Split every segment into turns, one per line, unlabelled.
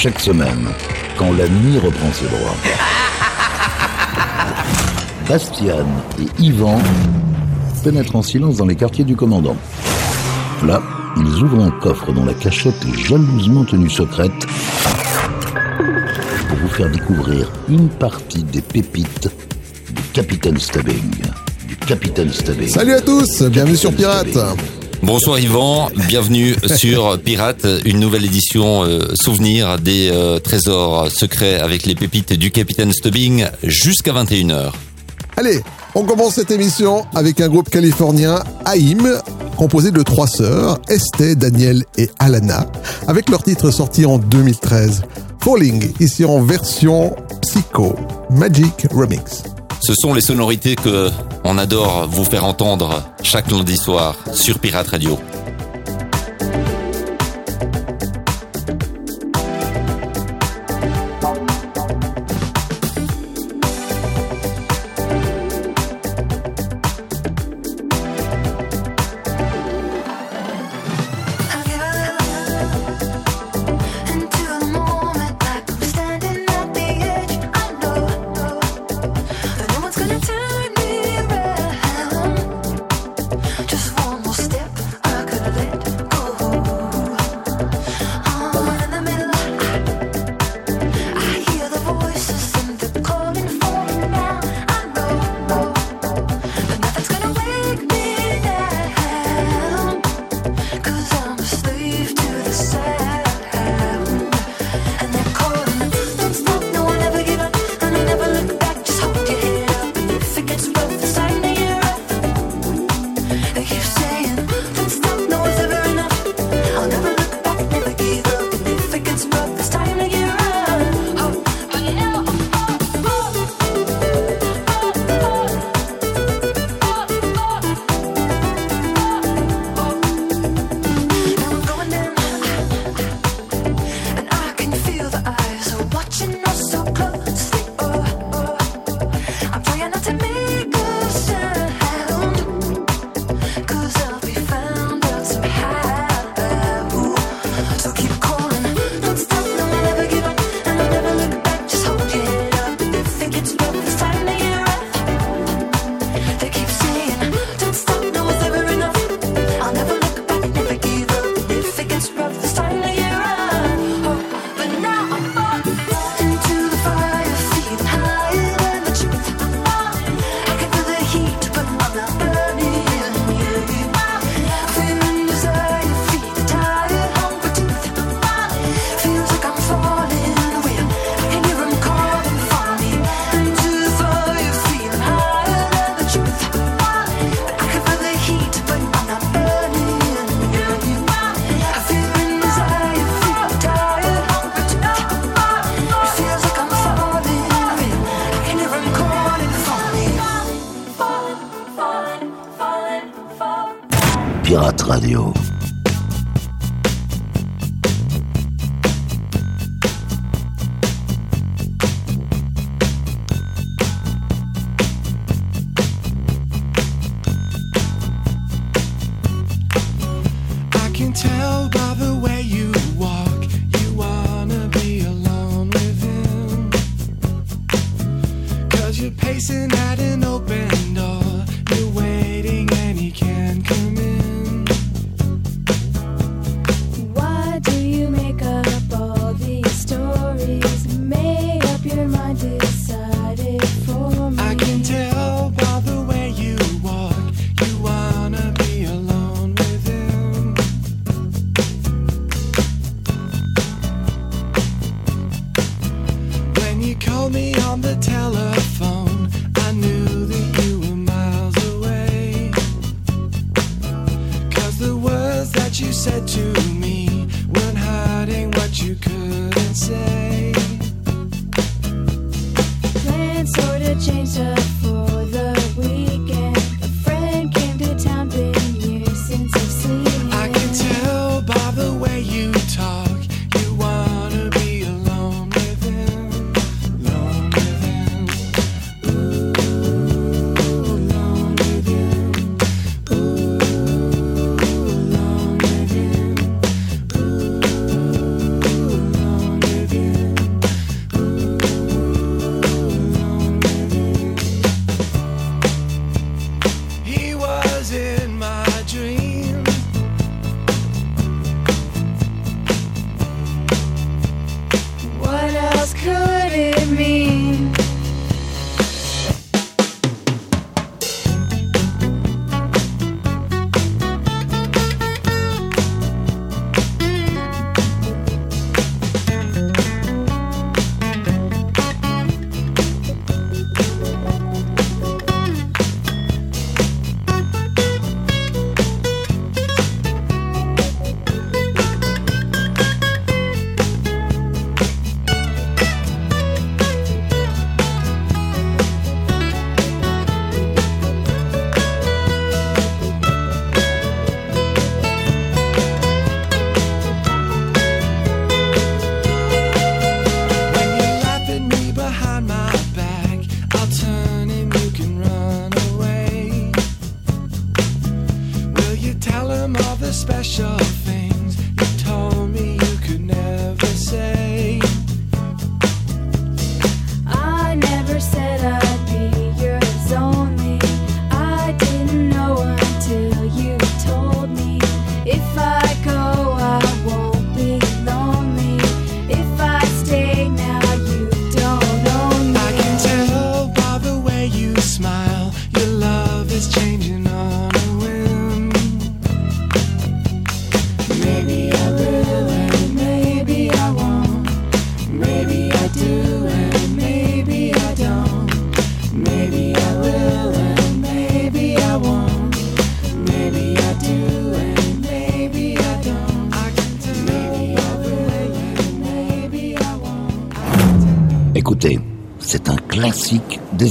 Chaque semaine, quand la nuit reprend ses droits. Bastian et Yvan pénètrent en silence dans les quartiers du commandant. Là, ils ouvrent un coffre dont la cachette est jalousement tenue secrète pour vous faire découvrir une partie des pépites du Capitaine Stubbing. Du Capitaine Stubbing.
Salut à tous, bienvenue sur Pirate.
Bonsoir Yvan, bienvenue sur Pirate, une nouvelle édition euh, souvenir des euh, trésors secrets avec les pépites du Capitaine Stubbing jusqu'à 21h.
Allez, on commence cette émission avec un groupe californien, AIM, composé de trois sœurs, Estée, Danielle et Alana, avec leur titre sorti en 2013. Falling, ici en version Psycho Magic Remix.
Ce sont les sonorités que on adore vous faire entendre chaque lundi soir sur Pirate Radio.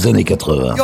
Années 80.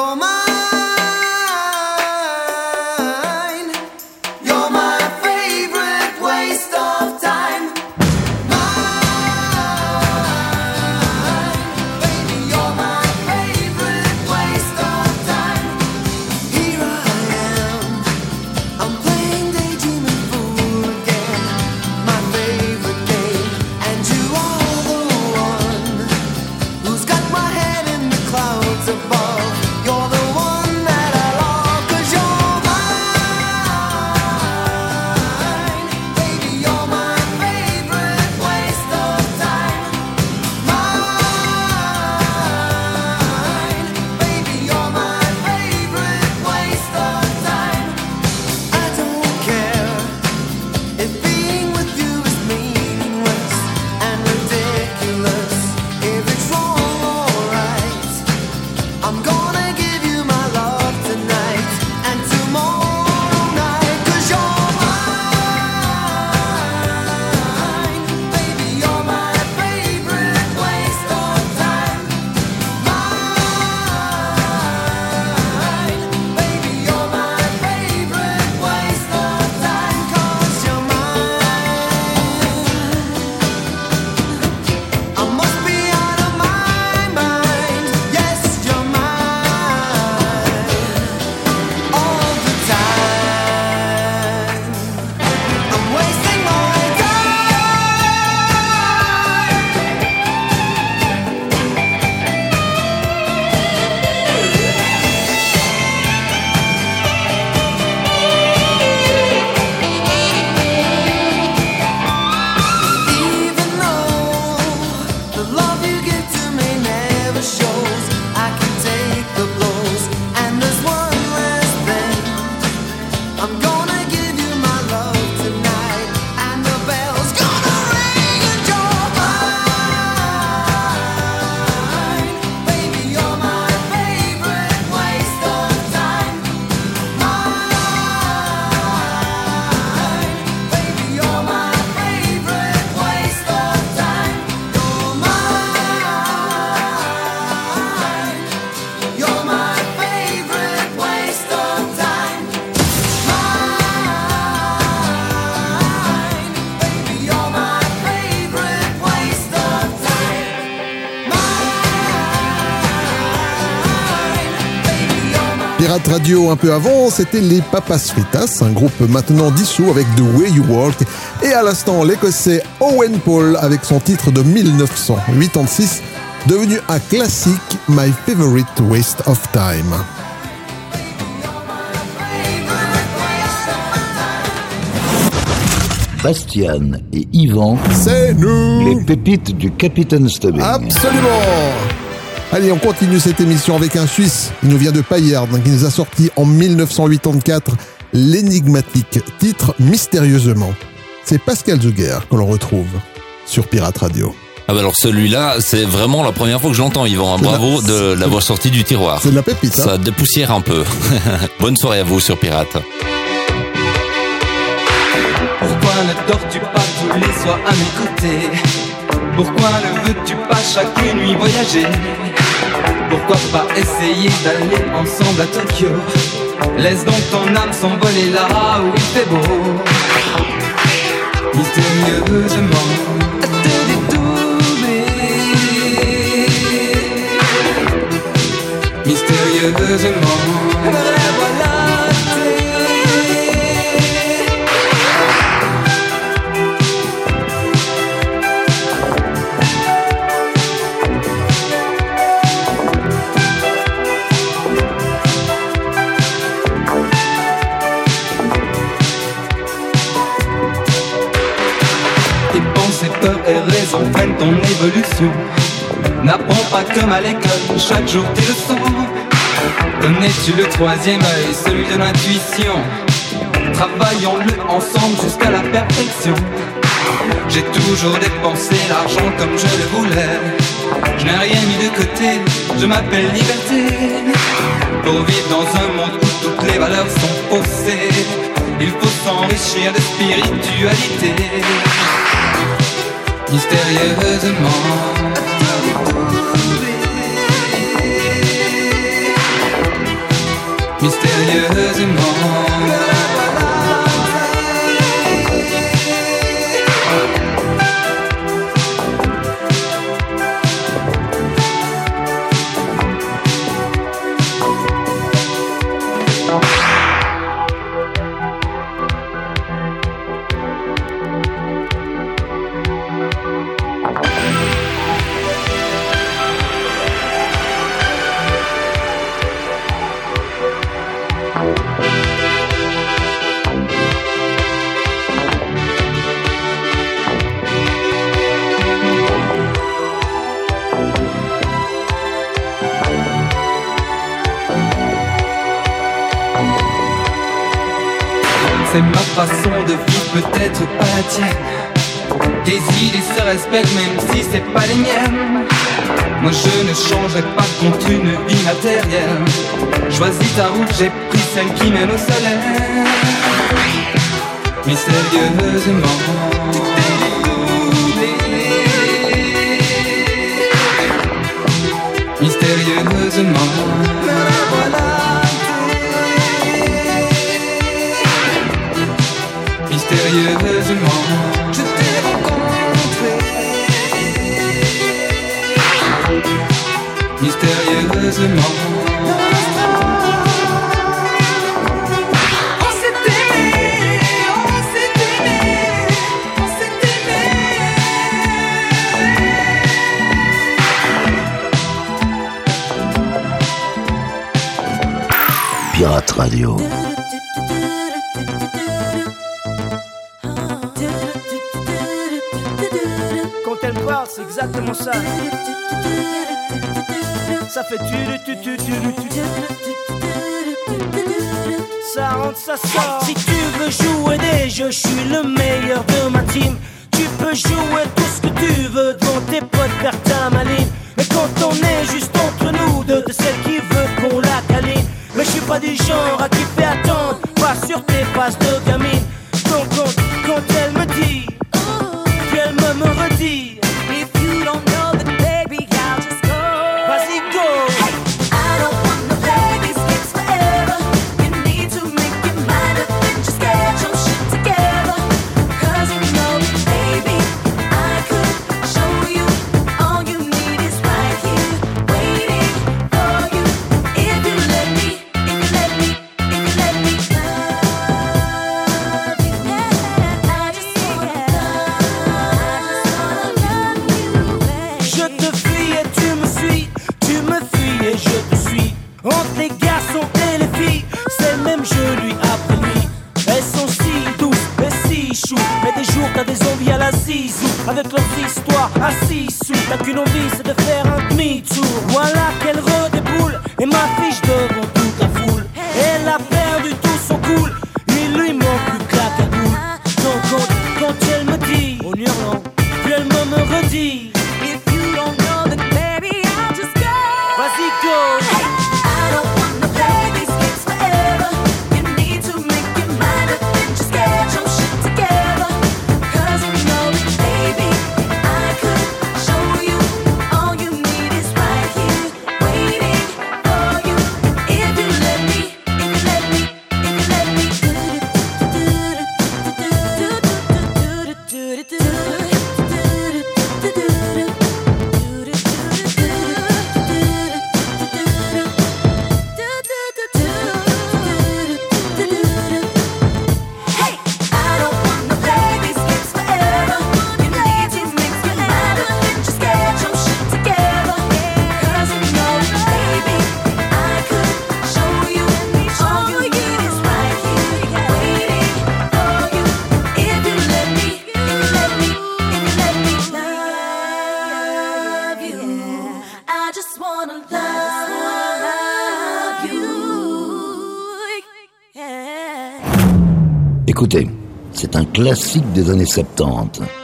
Pirate Radio un peu avant, c'était les Papas Fritas, un groupe maintenant dissous avec The Way You Walk, et à l'instant l'écossais Owen Paul avec son titre de 1986, devenu un classique My Favorite Waste of Time.
Bastian et Yvan,
C'est nous
les pépites du Capitaine Stubbing.
Absolument Allez, on continue cette émission avec un Suisse. Il nous vient de Payard, qui nous a sorti en 1984 l'énigmatique titre Mystérieusement. C'est Pascal Zuger que l'on retrouve sur Pirate Radio.
Ah bah alors celui-là, c'est vraiment la première fois que j'entends Yvan.
C'est
Bravo
la-
de l'avoir sorti du tiroir.
C'est de la pépite, hein
Ça dépoussière un peu. Bonne soirée à vous sur Pirate.
Pourquoi ne dors-tu pas tous les soirs à mes côtés? Pourquoi ne veux-tu pas chaque nuit voyager? Pourquoi pas essayer d'aller ensemble à Tokyo? Laisse donc ton âme s'envoler là où il fait beau. Mystérieusement Mystérieusement N'apprends pas comme à l'école, chaque jour tes leçons. Connais-tu le troisième œil, celui de l'intuition? Travaillons-le ensemble jusqu'à la perfection. J'ai toujours dépensé l'argent comme je le voulais. Je n'ai rien mis de côté, je m'appelle liberté. Pour vivre dans un monde où toutes les valeurs sont faussées, il faut s'enrichir de spiritualité mystérieusement. Mystérieusement. Peut-être pas la tienne. Tes idées se respectent même si c'est pas les miennes. Moi je ne changerai pas contre une vie matérielle. Choisis ta route, j'ai pris celle qui mène au soleil. Mystérieusement. Mystérieusement. On s'est aimé, on s'est aimé, on s'est
aimé. Pirate Radio.
c'est exactement ça. Ça fait tu tu tu tu Ça rentre, ça sort. Si tu veux jouer avec leurs histoires assis sous. T'as qu'une envie, c'est de faire un demi-tour.
Des années 70.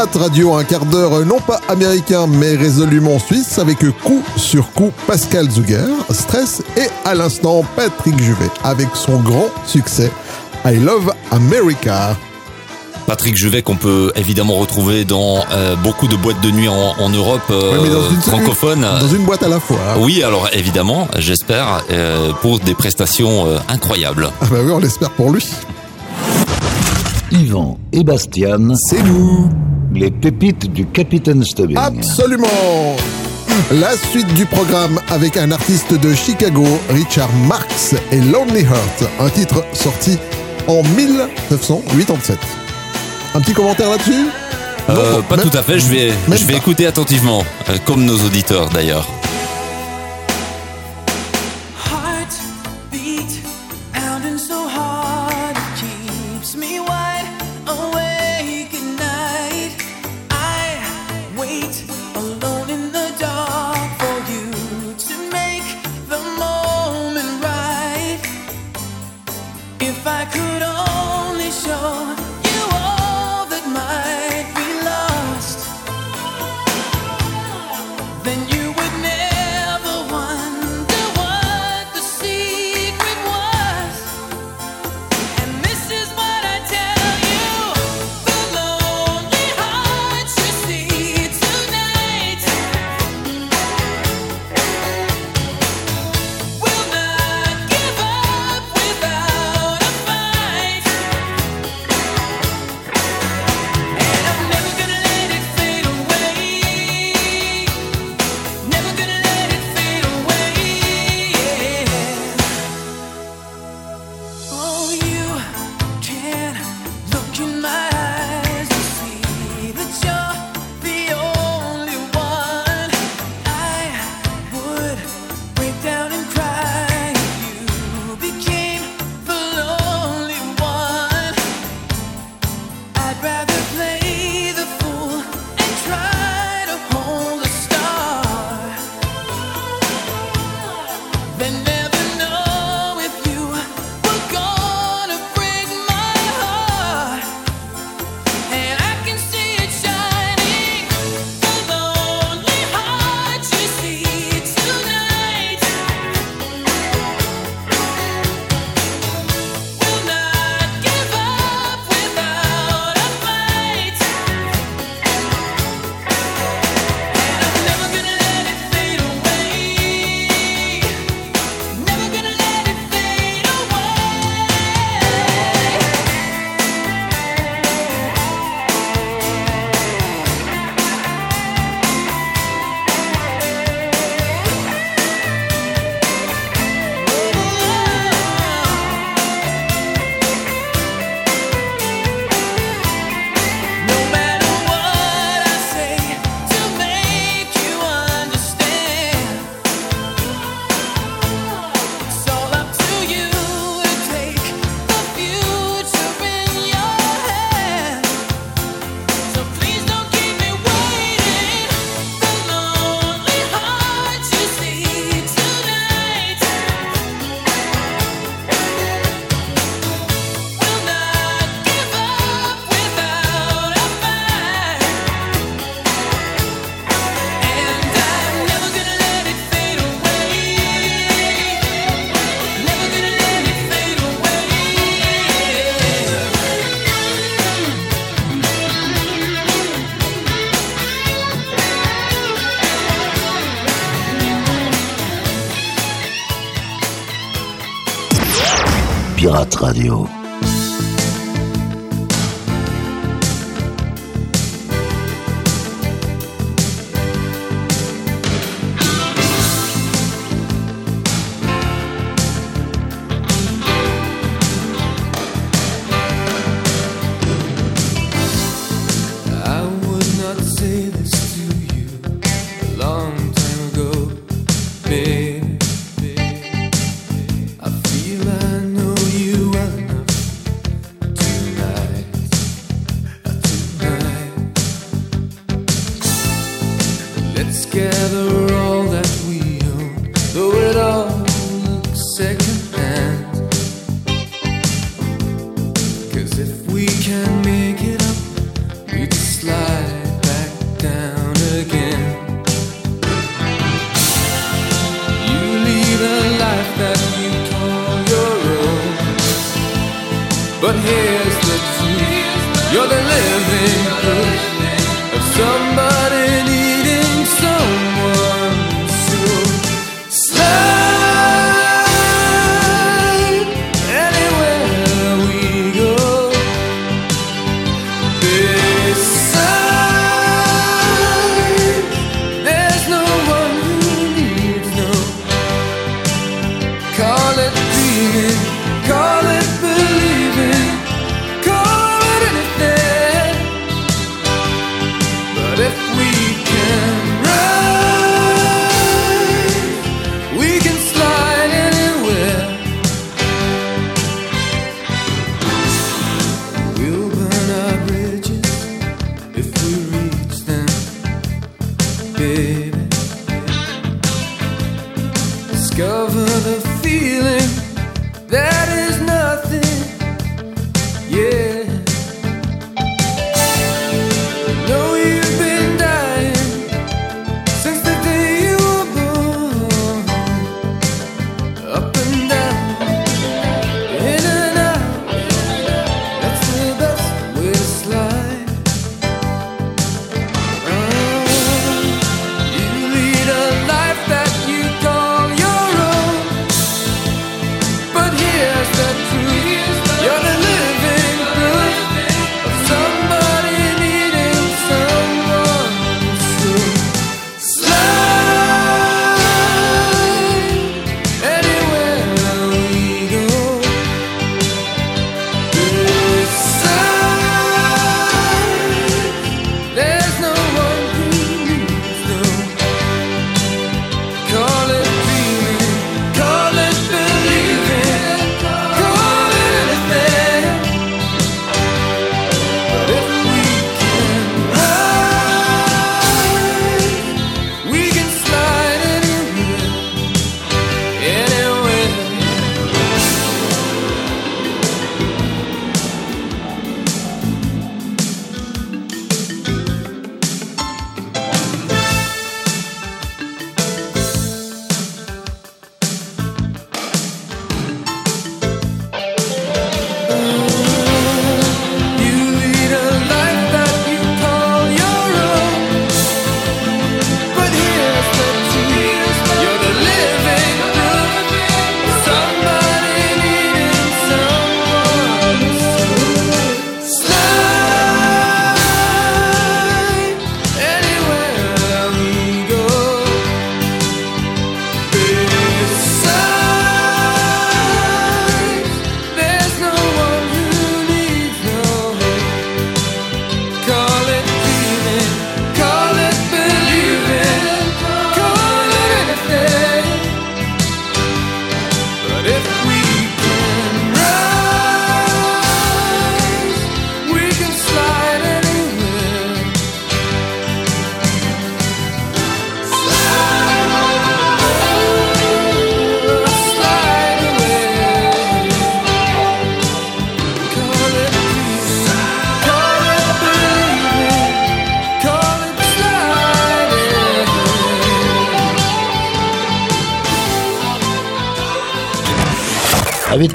Pirate Radio, un quart d'heure non pas américain mais résolument suisse avec coup sur coup Pascal Zuger, Stress et à l'instant Patrick Juvet avec son grand succès I Love America.
Patrick Juvet qu'on peut évidemment retrouver dans euh, beaucoup de boîtes de nuit en, Europe euh, francophone.
Dans une boîte à la fois.
Oui, alors évidemment, j'espère, euh, pour des prestations incroyables.
Ah bah oui, on l'espère pour lui.
Yvan et Bastian.
C'est nous.
Les pépites du Capitaine Stubbing.
Absolument. La suite du programme avec un artiste de Chicago, Richard Marx et Lonely Heart, un titre sorti en 1987. Un petit commentaire là-dessus?
Euh, Pas tout à fait, je vais, je vais écouter attentivement, euh, comme nos auditeurs d'ailleurs.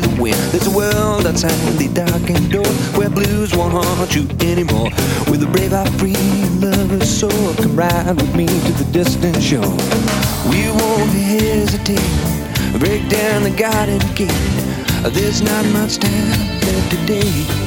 to the wind. There's a world outside the darkened door where blues won't haunt you anymore. With a brave, heart, free lover's soul, come ride with me to the distant shore. We won't hesitate, break down the garden gate. There's not much time left today.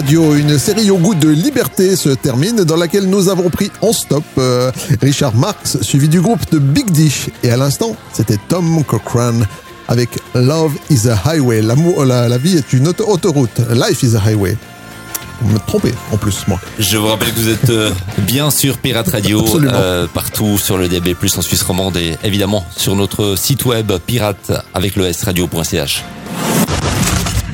Radio, une série au goût de liberté se termine dans laquelle nous avons pris en stop euh, Richard Marx suivi du groupe de Big Dish. Et à l'instant c'était Tom Cochrane avec Love is a Highway, l'amour, la, la vie est une auto autoroute, Life is a Highway. Vous me tromper en plus moi.
Je vous rappelle que vous êtes euh, bien sûr Pirate Radio euh, partout sur le DB+ en Suisse romande et évidemment sur notre site web pirate avec le s radio.ch.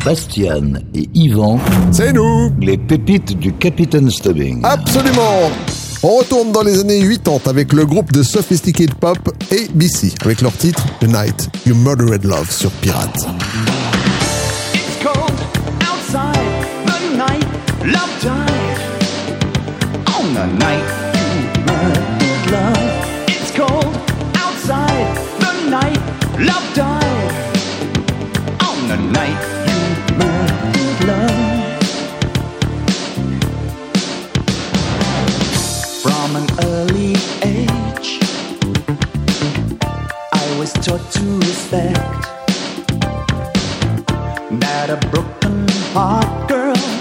Bastian et Yvan.
C'est nous
Les pépites du Capitaine Stubbing.
Absolument on retourne dans les années 80 avec le groupe de sophisticated pop ABC avec leur titre The Night You Murdered Love sur Pirate.
Outside on the night. was taught to respect. that a broken heart girl.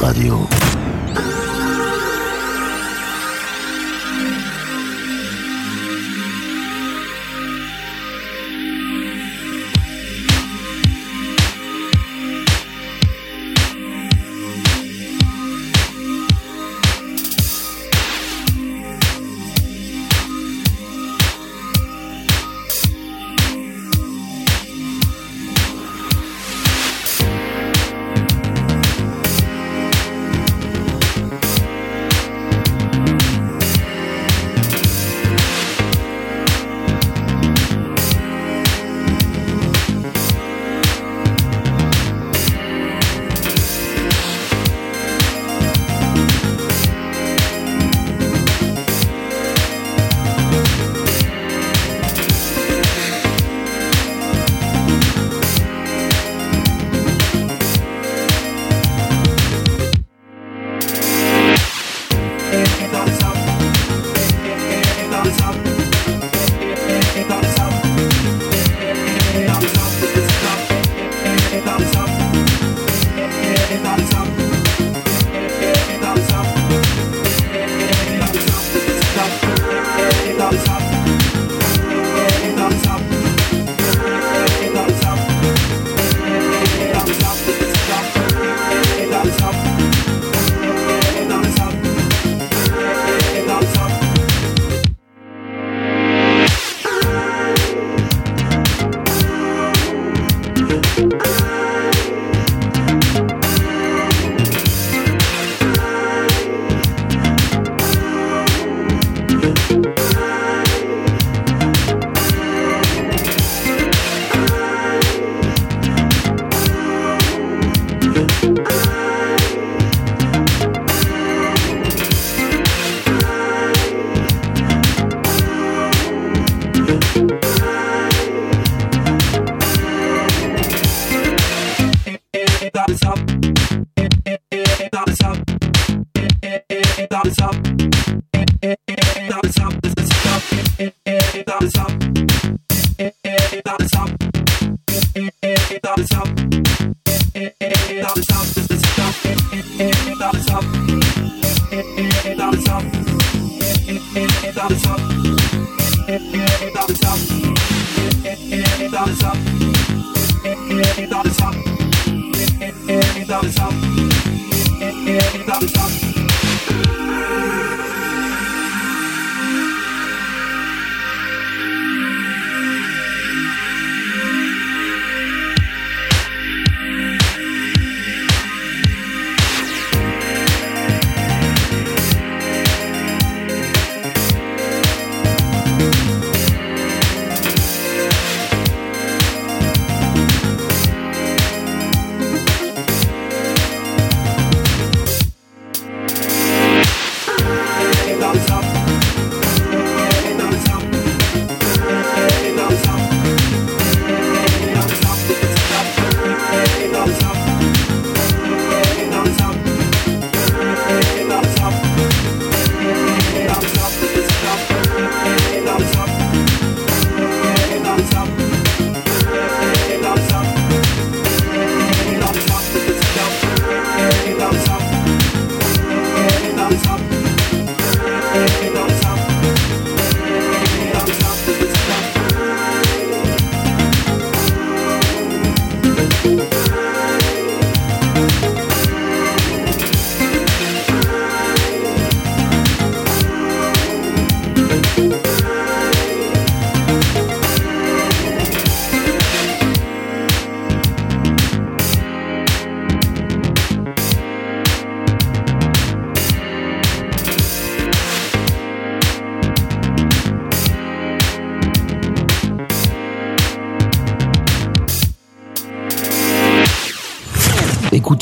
Radio.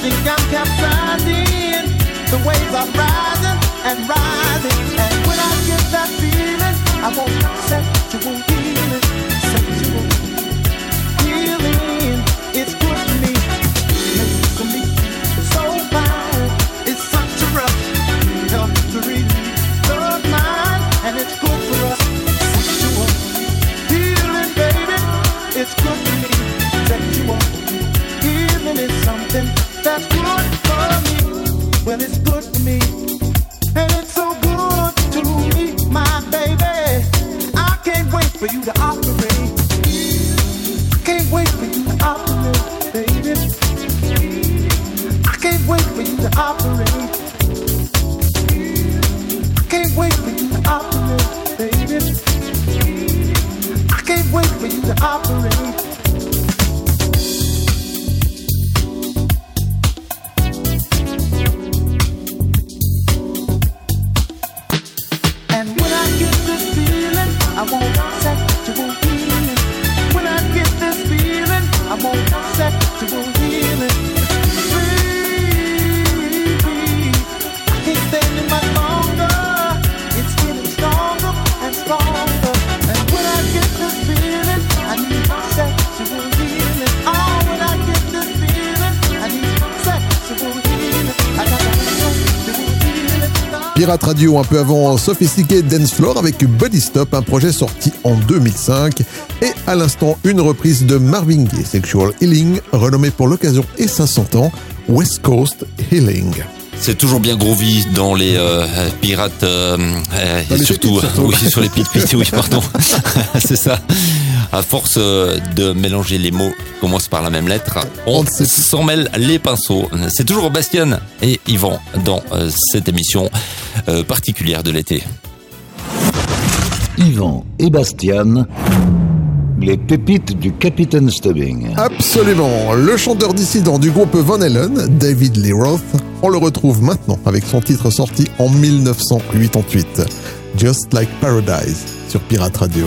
think I'm capsizing. The waves are rising and rising. And when I get that feeling, I want sexual healing. Sexual healing. It's good.
Pirate Radio un peu avant Sophisticated Dance Floor avec Body Stop, un projet sorti en 2005. Et à l'instant, une reprise de Marvin Gaye, Sexual Healing, renommée pour l'occasion et 500 ans, West Coast Healing.
C'est toujours bien groovy dans les euh, pirates, euh, euh,
Dans
et
les
surtout,
pépites, surtout.
oui, sur les pit oui, pardon. C'est ça. À force euh, de mélanger les mots qui commencent par la même lettre, on s'en mêle les pinceaux. C'est toujours Bastien et Yvan dans euh, cette émission euh, particulière de l'été.
Yvan et Bastian, les pépites du Capitaine Stubbing.
Absolument. Le chanteur dissident du groupe Van Halen, David Lee Roth, on le retrouve maintenant avec son titre sorti en 1988, Just Like Paradise, sur Pirate Radio.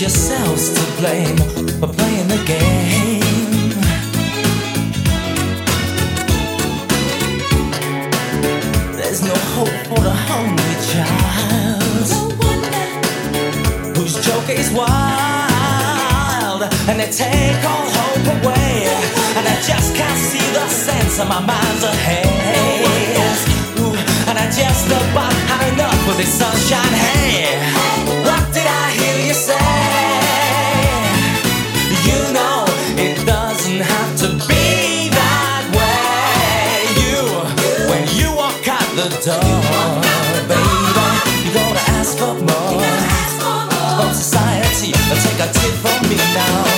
yourselves to blame for playing the game. For the hungry child. Whose joke is wild and they take all hope away. And I just can't see the sense of my mind's ahead. Ooh, and I just about had enough of this sunshine. Hey what did I hear you say now,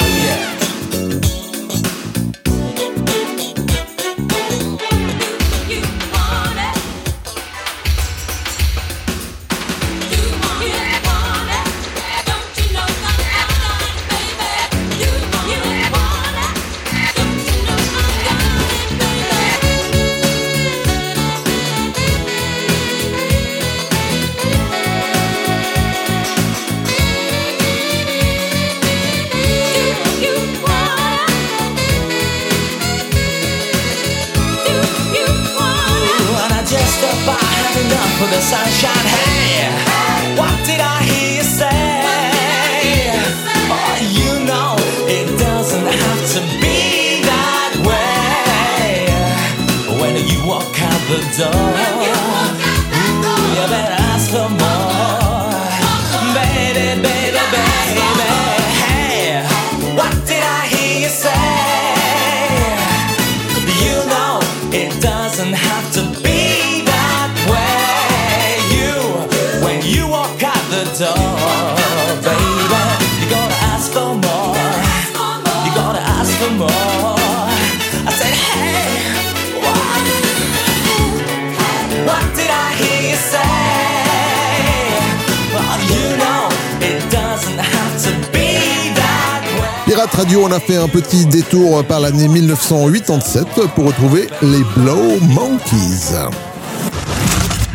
Pirate Radio, on a fait un petit détour par l'année 1987 pour retrouver les Blow Monkeys.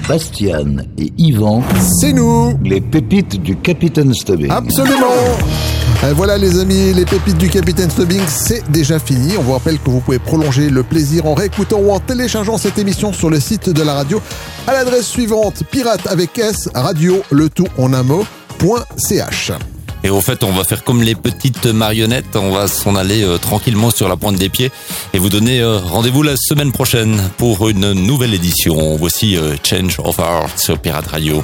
Bastian et Yvan,
C'est nous
les pépites du capitaine Stubbing.
Absolument Euh, Voilà les amis, les pépites du Capitaine Stubbing, c'est déjà fini. On vous rappelle que vous pouvez prolonger le plaisir en réécoutant ou en téléchargeant cette émission sur le site de la radio à l'adresse suivante pirate avec S radio le tout en un mot point ch.
Et au fait, on va faire comme les petites marionnettes, on va s'en aller euh, tranquillement sur la pointe des pieds et vous donner euh, rendez-vous la semaine prochaine pour une nouvelle édition. Voici euh, Change of Heart sur Pirate Radio.